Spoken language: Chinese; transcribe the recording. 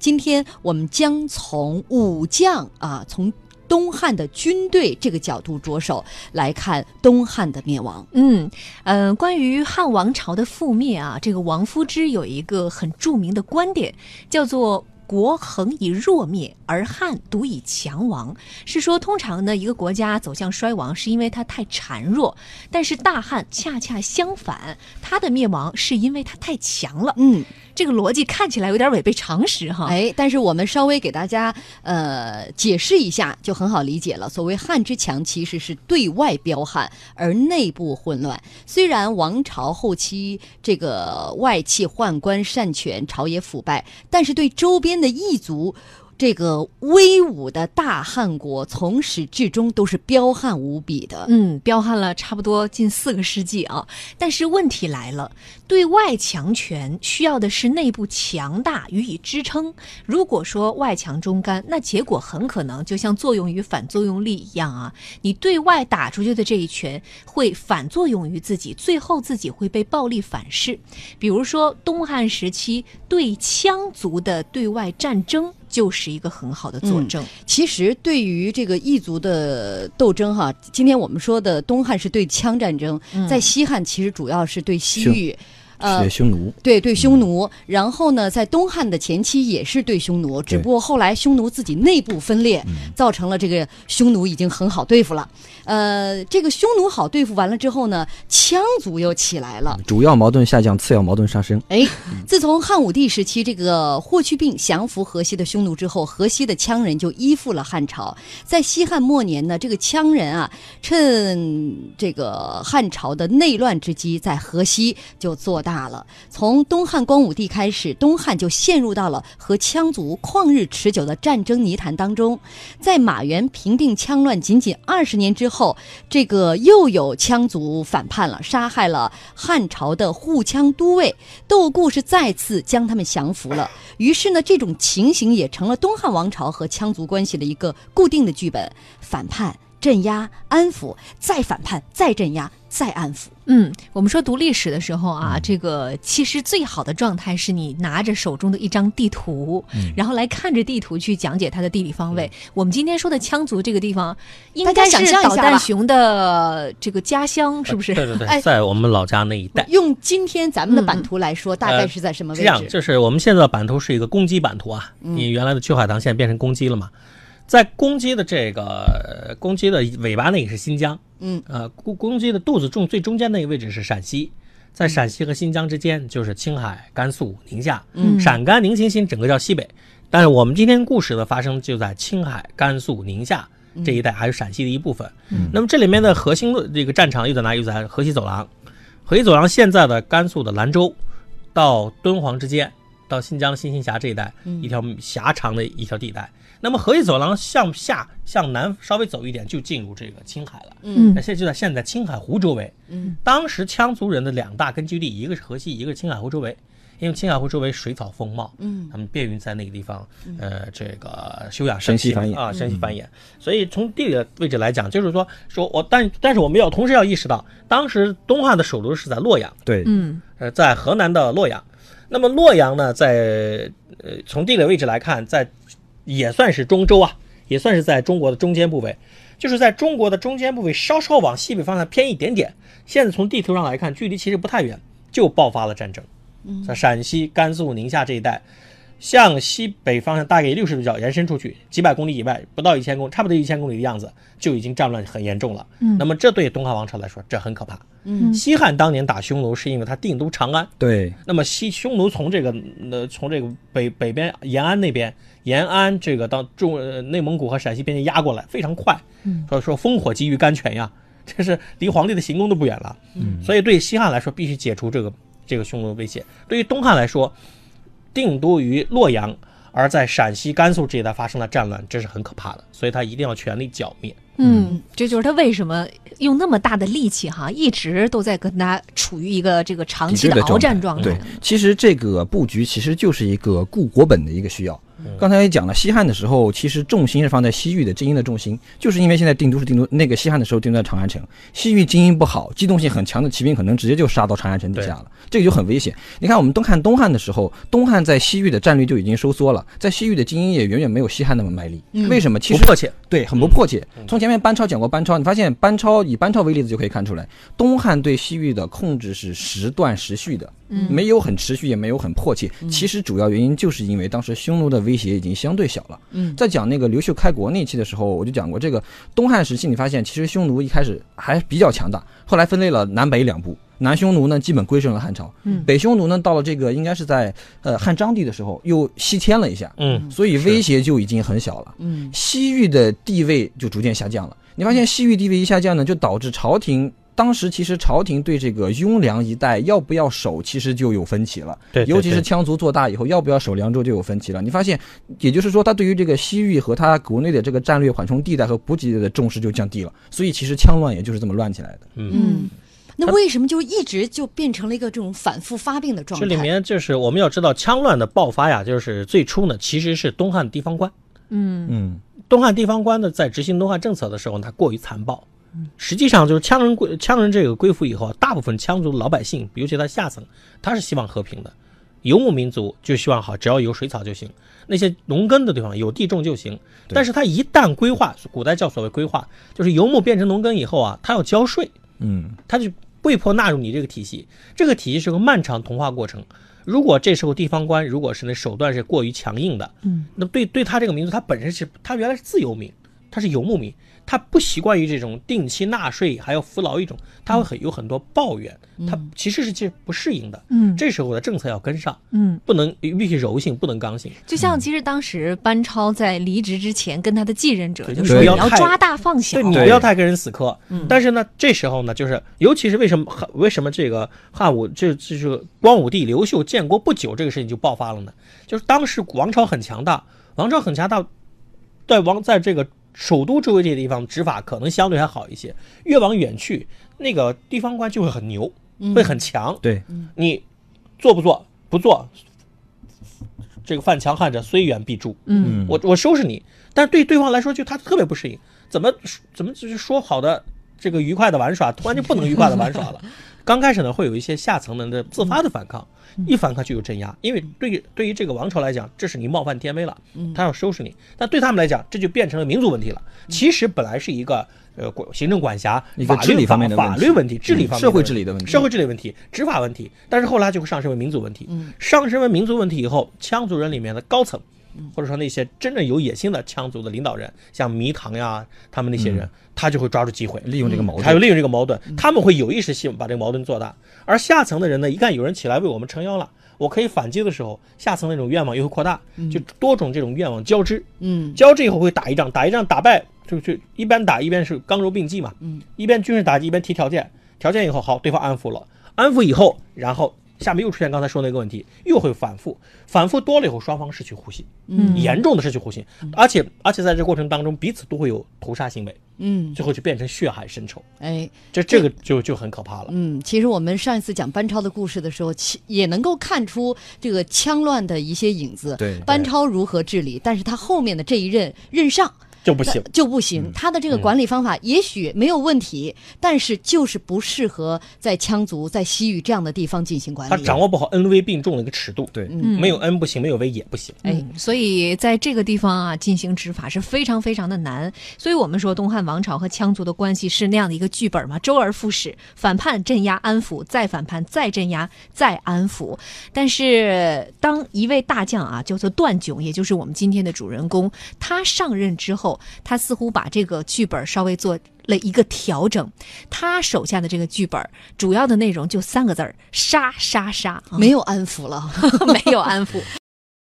今天我们将从武将啊，从东汉的军队这个角度着手来看东汉的灭亡。嗯，呃，关于汉王朝的覆灭啊，这个王夫之有一个很著名的观点，叫做。国恒以弱灭，而汉独以强亡。是说，通常呢，一个国家走向衰亡，是因为它太孱弱；但是大汉恰恰相反，它的灭亡是因为它太强了。嗯，这个逻辑看起来有点违背常识哈。哎，但是我们稍微给大家呃解释一下，就很好理解了。所谓汉之强，其实是对外彪悍而内部混乱。虽然王朝后期这个外戚宦官擅权，朝野腐败，但是对周边的异族，这个威武的大汉国，从始至终都是彪悍无比的。嗯，彪悍了差不多近四个世纪啊。但是问题来了，对外强权需要的是内部强大予以支撑。如果说外强中干，那结果很可能就像作用于反作用力一样啊。你对外打出去的这一拳会反作用于自己，最后自己会被暴力反噬。比如说东汉时期对羌族的对外战争。就是一个很好的佐证。其实，对于这个异族的斗争，哈，今天我们说的东汉是对羌战争，在西汉其实主要是对西域。呃，匈奴对对匈奴，然后呢，在东汉的前期也是对匈奴，只不过后来匈奴自己内部分裂，造成了这个匈奴已经很好对付了。呃，这个匈奴好对付完了之后呢，羌族又起来了，主要矛盾下降，次要矛盾上升。哎，自从汉武帝时期这个霍去病降服河西的匈奴之后，河西的羌人就依附了汉朝。在西汉末年呢，这个羌人啊，趁这个汉朝的内乱之机，在河西就做大。大了。从东汉光武帝开始，东汉就陷入到了和羌族旷日持久的战争泥潭当中。在马援平定羌乱仅仅二十年之后，这个又有羌族反叛了，杀害了汉朝的护羌都尉窦固，是再次将他们降服了。于是呢，这种情形也成了东汉王朝和羌族关系的一个固定的剧本：反叛、镇压、安抚，再反叛、再镇压。再安抚。嗯，我们说读历史的时候啊，这个其实最好的状态是你拿着手中的一张地图，然后来看着地图去讲解它的地理方位。我们今天说的羌族这个地方，应该是导弹熊的这个家乡，是不是？对对对，在我们老家那一带。用今天咱们的版图来说，大概是在什么位置？这样，就是我们现在的版图是一个攻击版图啊。你原来的秋海棠现在变成攻击了嘛？在公鸡的这个公鸡的尾巴那个是新疆，嗯，呃，公公鸡的肚子中最中间那个位置是陕西，在陕西和新疆之间就是青海、甘肃、宁夏，嗯，陕甘宁新新整个叫西北，但是我们今天故事的发生就在青海、甘肃、宁夏这一带，还有陕西的一部分。嗯，那么这里面的核心的这个战场又在哪？又在河西走廊。河西走廊现在的甘肃的兰州到敦煌之间，到新疆的新兴峡这一带，一条狭长的一条地带。那么河西走廊向下向南稍微走一点，就进入这个青海了。嗯，那现在就在现在青海湖周围。嗯，当时羌族人的两大根据地，一个是河西，一个是青海湖周围。因为青海湖周围水草丰茂，嗯，他们便于在那个地方，呃，这个休养生息繁衍啊，生息繁衍。所以从地理的位置来讲，就是说，说我但但是我们要同时要意识到，当时东汉的首都是在洛阳。对，嗯，呃，在河南的洛阳。那么洛阳呢，在呃从地理位置来看，在也算是中州啊，也算是在中国的中间部位，就是在中国的中间部位，稍稍往西北方向偏一点点。现在从地图上来看，距离其实不太远，就爆发了战争。在陕西、甘肃、宁夏这一带，向西北方向大概六十度角延伸出去几百公里以外，不到一千公，差不多一千公里的样子，就已经战乱很严重了。嗯，那么这对东汉王朝来说，这很可怕。嗯，西汉当年打匈奴是因为他定都长安。对，那么西匈奴从这个呃从这个北北边延安那边，延安这个到中呃内蒙古和陕西边境压过来非常快。嗯，说说烽火急于甘泉呀，这是离皇帝的行宫都不远了。嗯，所以对西汉来说，必须解除这个。这个匈奴威胁，对于东汉来说，定都于洛阳，而在陕西、甘肃这一带发生了战乱，这是很可怕的，所以他一定要全力剿灭。嗯，这就是他为什么用那么大的力气哈，一直都在跟他处于一个这个长期的鏖战状态。对，其实这个布局其实就是一个固国本的一个需要。刚才也讲了，西汉的时候其实重心是放在西域的精英的重心，就是因为现在定都是定都，那个西汉的时候定都在长安城，西域精英不好，机动性很强的骑兵可能直接就杀到长安城底下了，这个就很危险。你看我们东汉东汉的时候，东汉在西域的战略就已经收缩了，在西域的精英也远远没有西汉那么卖力。嗯为什么？其实不迫切。对，很不迫切。从前面班超讲过班超，你发现班超以班超为例子就可以看出来，东汉对西域的控制是时断时续的，嗯没有很持续，也没有很迫切。其实主要原因就是因为当时匈奴的威胁已经相对小了。嗯在讲那个刘秀开国那期的时候，我就讲过这个东汉时期，你发现其实匈奴一开始还比较强大，后来分裂了南北两部。南匈奴呢，基本归顺了汉朝；嗯北匈奴呢，到了这个应该是在呃汉章帝的时候又西迁了一下，嗯，所以威胁就已经很小了。嗯西域的地位就逐渐下降了。你发现西域地位一下降呢，就导致朝廷当时其实朝廷对这个雍凉一带要不要守，其实就有分歧了。对，对尤其是羌族做大以后，要不要守凉州就有分歧了。你发现，也就是说，他对于这个西域和他国内的这个战略缓冲地带和补给的重视就降低了。所以其实羌乱也就是这么乱起来的。嗯。嗯，那为什么就一直就变成了一个这种反复发病的状态？这里面就是我们要知道，羌乱的爆发呀，就是最初呢，其实是东汉地方官。嗯嗯，东汉地方官呢，在执行东汉政策的时候，他过于残暴。实际上，就是羌人归羌人这个归附以后啊，大部分羌族老百姓，尤其他下层，他是希望和平的。游牧民族就希望好，只要有水草就行。那些农耕的地方有地种就行。但是他一旦规划，古代叫所谓规划，就是游牧变成农耕以后啊，他要交税，嗯，他就被迫纳入你这个体系。这个体系是个漫长同化过程。如果这时候地方官如果是那手段是过于强硬的，嗯，那对对他这个民族，他本身是他原来是自由民，他是游牧民，他不习惯于这种定期纳税还要服劳一种，他会很有很多抱怨，他其实是其实不适应的。嗯这时候的政策要跟上，嗯，不能必须柔性，不能刚性。就像其实当时班超在离职之前跟他的继任者对就说你要抓大放小对，你不要太跟人死磕。嗯但是呢，这时候呢，就是尤其是为什么为什么这个汉武这这就是光武帝刘秀建国不久，这个事情就爆发了呢？就是当时王朝很强大，王朝很强大，在王在这个首都周围这些地方执法可能相对还好一些，越往远去，那个地方官就会很牛，会很强。对，你做不做？不做，这个犯强汉者，虽远必诛。嗯我我收拾你，但是对对方来说，就他特别不适应，怎么怎么就是说好的这个愉快的玩耍，突然就不能愉快的玩耍了。刚开始呢，会有一些下层人的自发的反抗，一反抗就有镇压，因为对于对于这个王朝来讲，这是你冒犯天威了，他要收拾你。但对他们来讲，这就变成了民族问题了。其实本来是一个呃管行政管辖、法律一个治理方面的法律问题、治理方面的社会治理的问题社会治理问题、执法问题，但是后来就会上升为民族问题。嗯上升为民族问题以后，羌族人里面的高层，或者说那些真正有野心的羌族的领导人，像迷唐呀，他们那些人，他就会抓住机会，利用这个矛盾，他有利用这个矛盾，他们会有意识性把这个矛盾做大。而下层的人呢，一旦有人起来为我们撑腰了，我可以反击的时候，下层那种愿望又会扩大，就多种这种愿望交织，嗯交织以后会打一仗，打一仗打败就就一边打一边是刚柔并济嘛，嗯，一边军事打击一边提条件，条件以后好，对方安抚了，安抚以后，然后下面又出现刚才说那个问题，又会反复，反复多了以后，双方失去互信，嗯严重的失去互信，而且而且在这过程当中彼此都会有屠杀行为，嗯，最后就变成血海深仇，哎，这这个就就很可怕了。嗯，其实我们上一次讲班超的故事的时候，其也能够看出这个羌乱的一些影子。对班超如何治理，但是他后面的这一任任上就不行，就不行。他的这个管理方法也许没有问题，但是就是不适合在羌族、在西域这样的地方进行管理。他掌握不好恩威并重的一个尺度，对，嗯没有恩不行，没有威也不行。哎嗯，所以在这个地方啊，进行执法是非常非常的难。所以我们说东汉王朝和羌族的关系是那样的一个剧本嘛，周而复始，反叛、镇压、安抚，再反叛、再镇压、再安抚。但是当一位大将啊，叫做段炯，也就是我们今天的主人公，他上任之后，他似乎把这个剧本稍微做。了一个调整，他手下的这个剧本主要的内容就三个字儿：杀杀杀，啊没有安抚了。没有安抚。